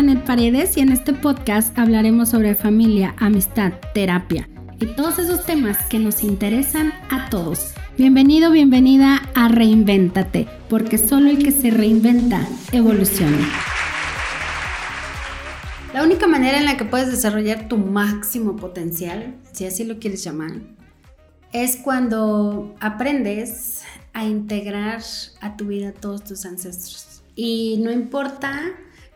Janet Paredes y en este podcast hablaremos sobre familia, amistad, terapia y todos esos temas que nos interesan a todos. Bienvenido, bienvenida a Reinvéntate, porque solo el que se reinventa evoluciona. La única manera en la que puedes desarrollar tu máximo potencial, si así lo quieres llamar, es cuando aprendes a integrar a tu vida todos tus ancestros. Y no importa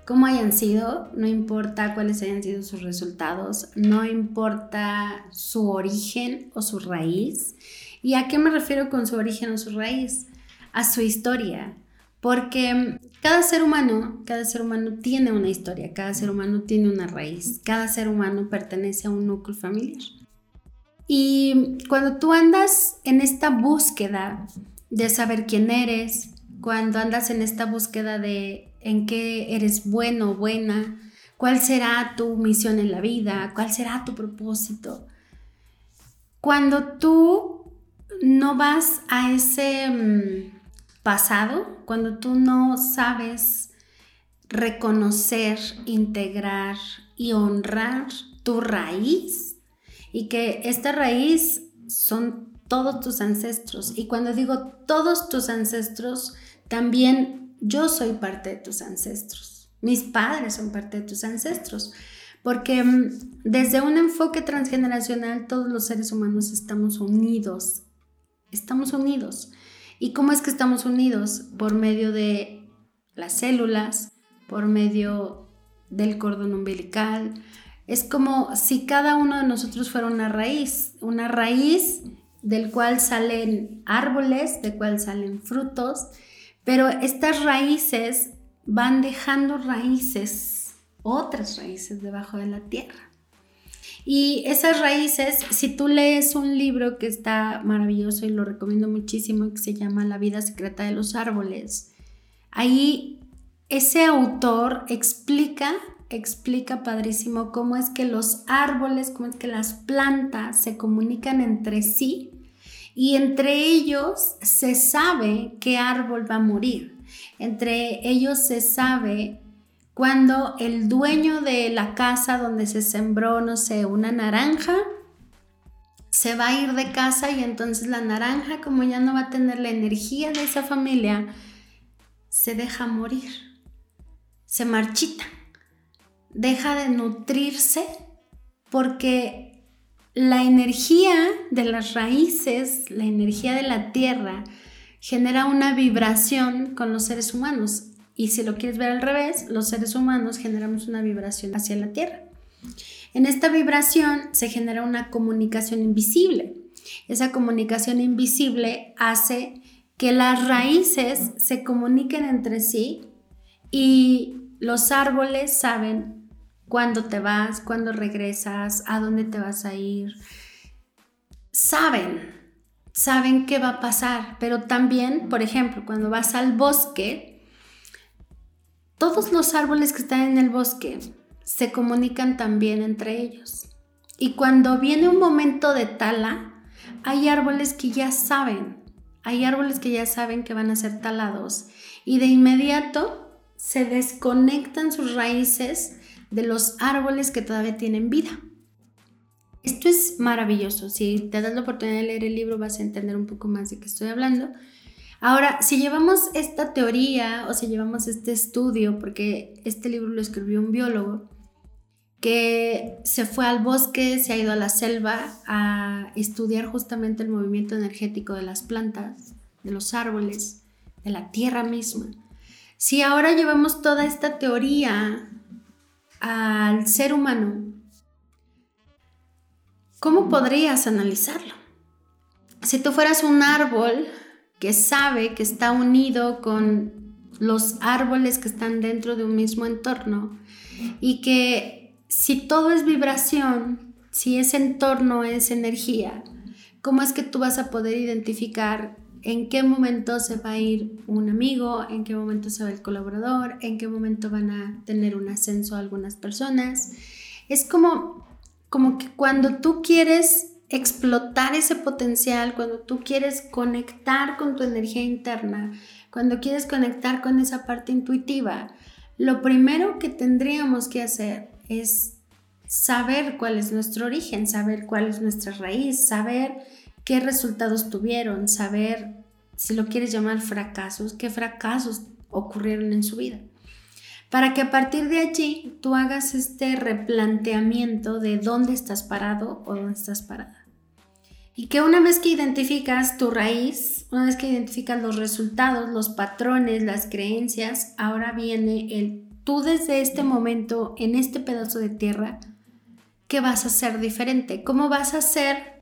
cómo hayan sido, no importa cuáles hayan sido sus resultados, no importa su origen o su raíz. ¿Y a qué me refiero con su origen o su raíz? A su historia. Porque cada ser humano, cada ser humano tiene una historia, cada ser humano tiene una raíz, cada ser humano pertenece a un núcleo familiar. Y cuando tú andas en esta búsqueda de saber quién eres, cuando andas en esta búsqueda de en qué eres bueno o buena, cuál será tu misión en la vida, cuál será tu propósito. Cuando tú no vas a ese mm, pasado, cuando tú no sabes reconocer, integrar y honrar tu raíz y que esta raíz son todos tus ancestros. Y cuando digo todos tus ancestros, también yo soy parte de tus ancestros, mis padres son parte de tus ancestros, porque mm, desde un enfoque transgeneracional todos los seres humanos estamos unidos, estamos unidos. ¿Y cómo es que estamos unidos? Por medio de las células, por medio del cordón umbilical. Es como si cada uno de nosotros fuera una raíz, una raíz del cual salen árboles, del cual salen frutos pero estas raíces van dejando raíces, otras raíces debajo de la tierra. Y esas raíces, si tú lees un libro que está maravilloso y lo recomiendo muchísimo, que se llama La vida secreta de los árboles, ahí ese autor explica, explica padrísimo cómo es que los árboles, cómo es que las plantas se comunican entre sí y entre ellos se sabe qué árbol va a morir. Entre ellos se sabe cuando el dueño de la casa donde se sembró, no sé, una naranja, se va a ir de casa y entonces la naranja, como ya no va a tener la energía de esa familia, se deja morir, se marchita, deja de nutrirse porque la energía de las raíces, la energía de la tierra, genera una vibración con los seres humanos. Y si lo quieres ver al revés, los seres humanos generamos una vibración hacia la tierra. En esta vibración se genera una comunicación invisible. Esa comunicación invisible hace que las raíces se comuniquen entre sí y los árboles saben cuándo te vas, cuándo regresas, a dónde te vas a ir. Saben, saben qué va a pasar, pero también, por ejemplo, cuando vas al bosque, todos los árboles que están en el bosque se comunican también entre ellos. Y cuando viene un momento de tala, hay árboles que ya saben, hay árboles que ya saben que van a ser talados y de inmediato se desconectan sus raíces de los árboles que todavía tienen vida. Esto es maravilloso. Si te das la oportunidad de leer el libro vas a entender un poco más de qué estoy hablando. Ahora, si llevamos esta teoría o si llevamos este estudio, porque este libro lo escribió un biólogo, que se fue al bosque, se ha ido a la selva a estudiar justamente el movimiento energético de las plantas, de los árboles, de la tierra misma. Si ahora llevamos toda esta teoría al ser humano, ¿cómo podrías analizarlo? Si tú fueras un árbol que sabe que está unido con los árboles que están dentro de un mismo entorno y que si todo es vibración, si ese entorno es energía, ¿cómo es que tú vas a poder identificar en qué momento se va a ir un amigo, en qué momento se va el colaborador, en qué momento van a tener un ascenso algunas personas. Es como, como que cuando tú quieres explotar ese potencial, cuando tú quieres conectar con tu energía interna, cuando quieres conectar con esa parte intuitiva, lo primero que tendríamos que hacer es saber cuál es nuestro origen, saber cuál es nuestra raíz, saber qué resultados tuvieron, saber, si lo quieres llamar fracasos, qué fracasos ocurrieron en su vida. Para que a partir de allí tú hagas este replanteamiento de dónde estás parado o dónde estás parada. Y que una vez que identificas tu raíz, una vez que identificas los resultados, los patrones, las creencias, ahora viene el tú desde este momento, en este pedazo de tierra, ¿qué vas a hacer diferente? ¿Cómo vas a hacer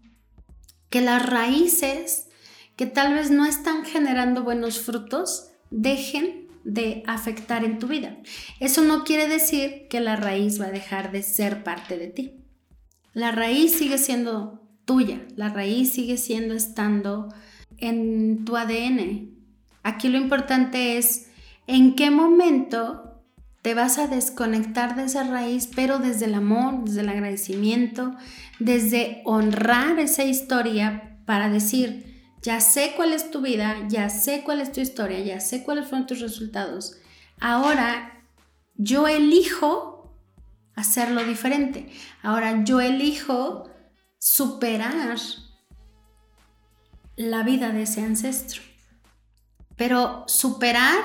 que las raíces que tal vez no están generando buenos frutos dejen de afectar en tu vida? Eso no quiere decir que la raíz va a dejar de ser parte de ti. La raíz sigue siendo tuya, la raíz sigue siendo estando en tu ADN. Aquí lo importante es en qué momento te vas a desconectar de esa raíz, pero desde el amor, desde el agradecimiento, desde honrar esa historia para decir, ya sé cuál es tu vida, ya sé cuál es tu historia, ya sé cuáles fueron tus resultados. Ahora yo elijo hacerlo diferente. Ahora yo elijo superar la vida de ese ancestro. Pero superar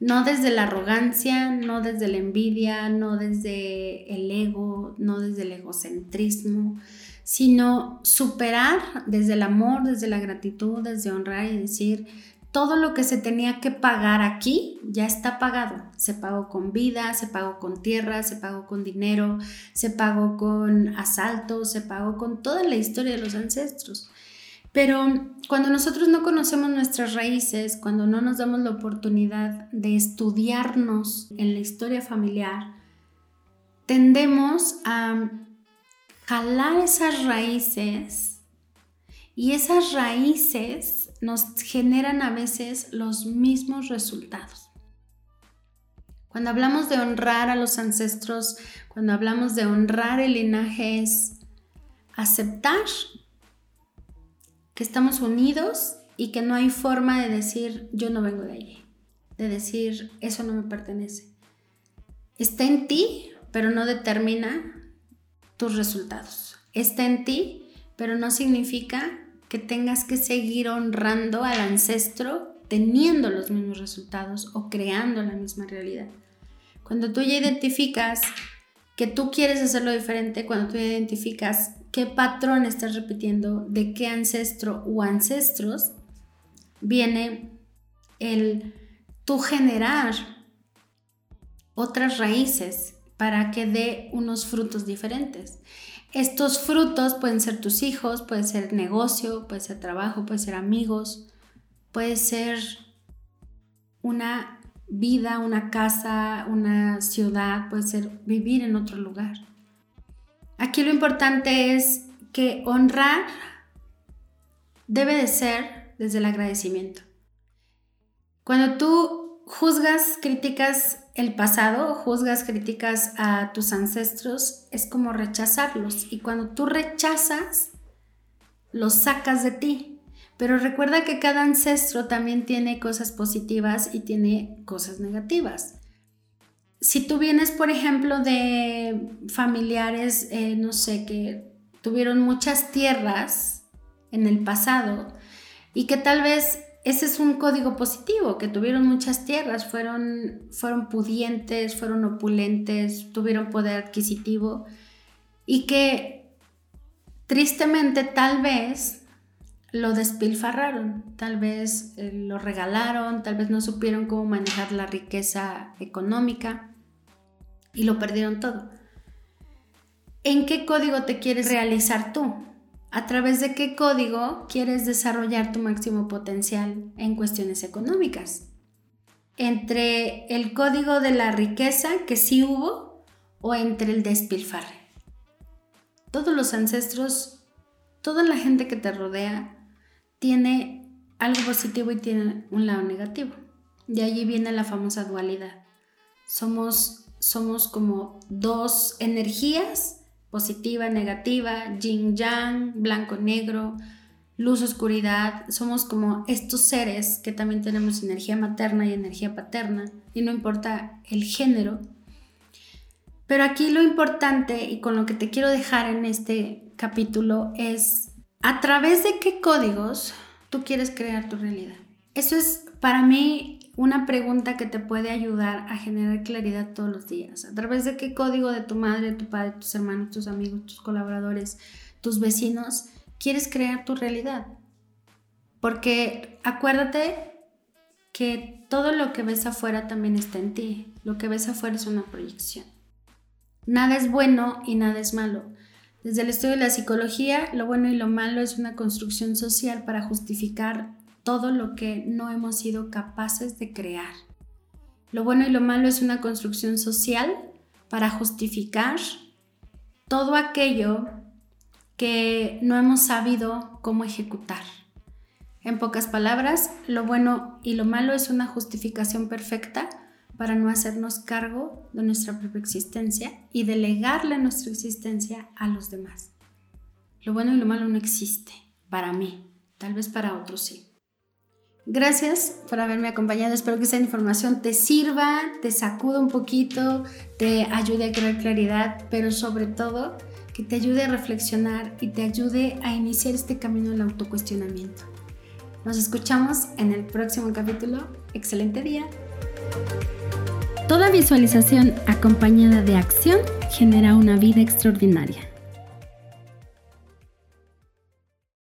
no desde la arrogancia, no desde la envidia, no desde el ego, no desde el egocentrismo, sino superar desde el amor, desde la gratitud, desde honrar y decir, todo lo que se tenía que pagar aquí ya está pagado. Se pagó con vida, se pagó con tierra, se pagó con dinero, se pagó con asaltos, se pagó con toda la historia de los ancestros. Pero cuando nosotros no conocemos nuestras raíces, cuando no nos damos la oportunidad de estudiarnos en la historia familiar, tendemos a jalar esas raíces y esas raíces nos generan a veces los mismos resultados. Cuando hablamos de honrar a los ancestros, cuando hablamos de honrar el linaje es aceptar estamos unidos y que no hay forma de decir yo no vengo de allí, de decir eso no me pertenece. Está en ti, pero no determina tus resultados. Está en ti, pero no significa que tengas que seguir honrando al ancestro teniendo los mismos resultados o creando la misma realidad. Cuando tú ya identificas que tú quieres hacerlo diferente, cuando tú identificas qué patrón estás repitiendo, de qué ancestro o ancestros, viene el tú generar otras raíces para que dé unos frutos diferentes. Estos frutos pueden ser tus hijos, puede ser negocio, puede ser trabajo, puede ser amigos, puede ser una vida, una casa, una ciudad, puede ser vivir en otro lugar. Aquí lo importante es que honrar debe de ser desde el agradecimiento. Cuando tú juzgas, criticas el pasado, juzgas, criticas a tus ancestros, es como rechazarlos. Y cuando tú rechazas, los sacas de ti. Pero recuerda que cada ancestro también tiene cosas positivas y tiene cosas negativas. Si tú vienes, por ejemplo, de familiares, eh, no sé, que tuvieron muchas tierras en el pasado y que tal vez ese es un código positivo, que tuvieron muchas tierras, fueron, pudientes, fueron opulentes, tuvieron poder adquisitivo y que tristemente tal vez lo despilfarraron, tal vez eh, lo regalaron, tal vez no supieron cómo manejar la riqueza económica y lo perdieron todo. ¿En qué código te quieres realizar tú? ¿A través de qué código quieres desarrollar tu máximo potencial en cuestiones económicas? ¿Entre el código de la riqueza que sí hubo o entre el despilfarre? Todos los ancestros, toda la gente que te rodea, tiene algo positivo y tiene un lado negativo. De allí viene la famosa dualidad. Somos, somos como dos energías, positiva, negativa, yin yang, blanco, negro, luz, oscuridad, somos como estos seres que también tenemos energía materna y energía paterna, y no importa el género. Pero aquí lo importante y con lo que te quiero dejar en este capítulo es a través de qué códigos tú quieres crear tu realidad. Eso es para mí una pregunta que te puede ayudar a generar claridad todos los días. ¿A través de qué código de tu madre, tu padre, tus hermanos, tus amigos, tus colaboradores, tus vecinos quieres crear tu realidad? Porque acuérdate que todo lo que ves afuera también está en ti. Lo que ves afuera es una proyección. Nada es bueno y nada es malo. Desde el estudio de la psicología, lo bueno y lo malo es una construcción social para justificar todo lo que no hemos sido capaces de crear. Lo bueno y lo malo es una construcción social para justificar todo aquello que no hemos sabido cómo ejecutar. En pocas palabras, lo bueno y lo malo es una justificación perfecta para no hacernos cargo de nuestra propia existencia y delegarle nuestra existencia a los demás. Lo bueno y lo malo no existe para mí, tal vez para otros sí. Gracias por haberme acompañado. Espero que esta información te sirva, te sacuda un poquito, te ayude a crear claridad, pero sobre todo que te ayude a reflexionar y te ayude a iniciar este camino del autocuestionamiento. Nos escuchamos en el próximo capítulo. Excelente día. Toda visualización acompañada de acción genera una vida extraordinaria.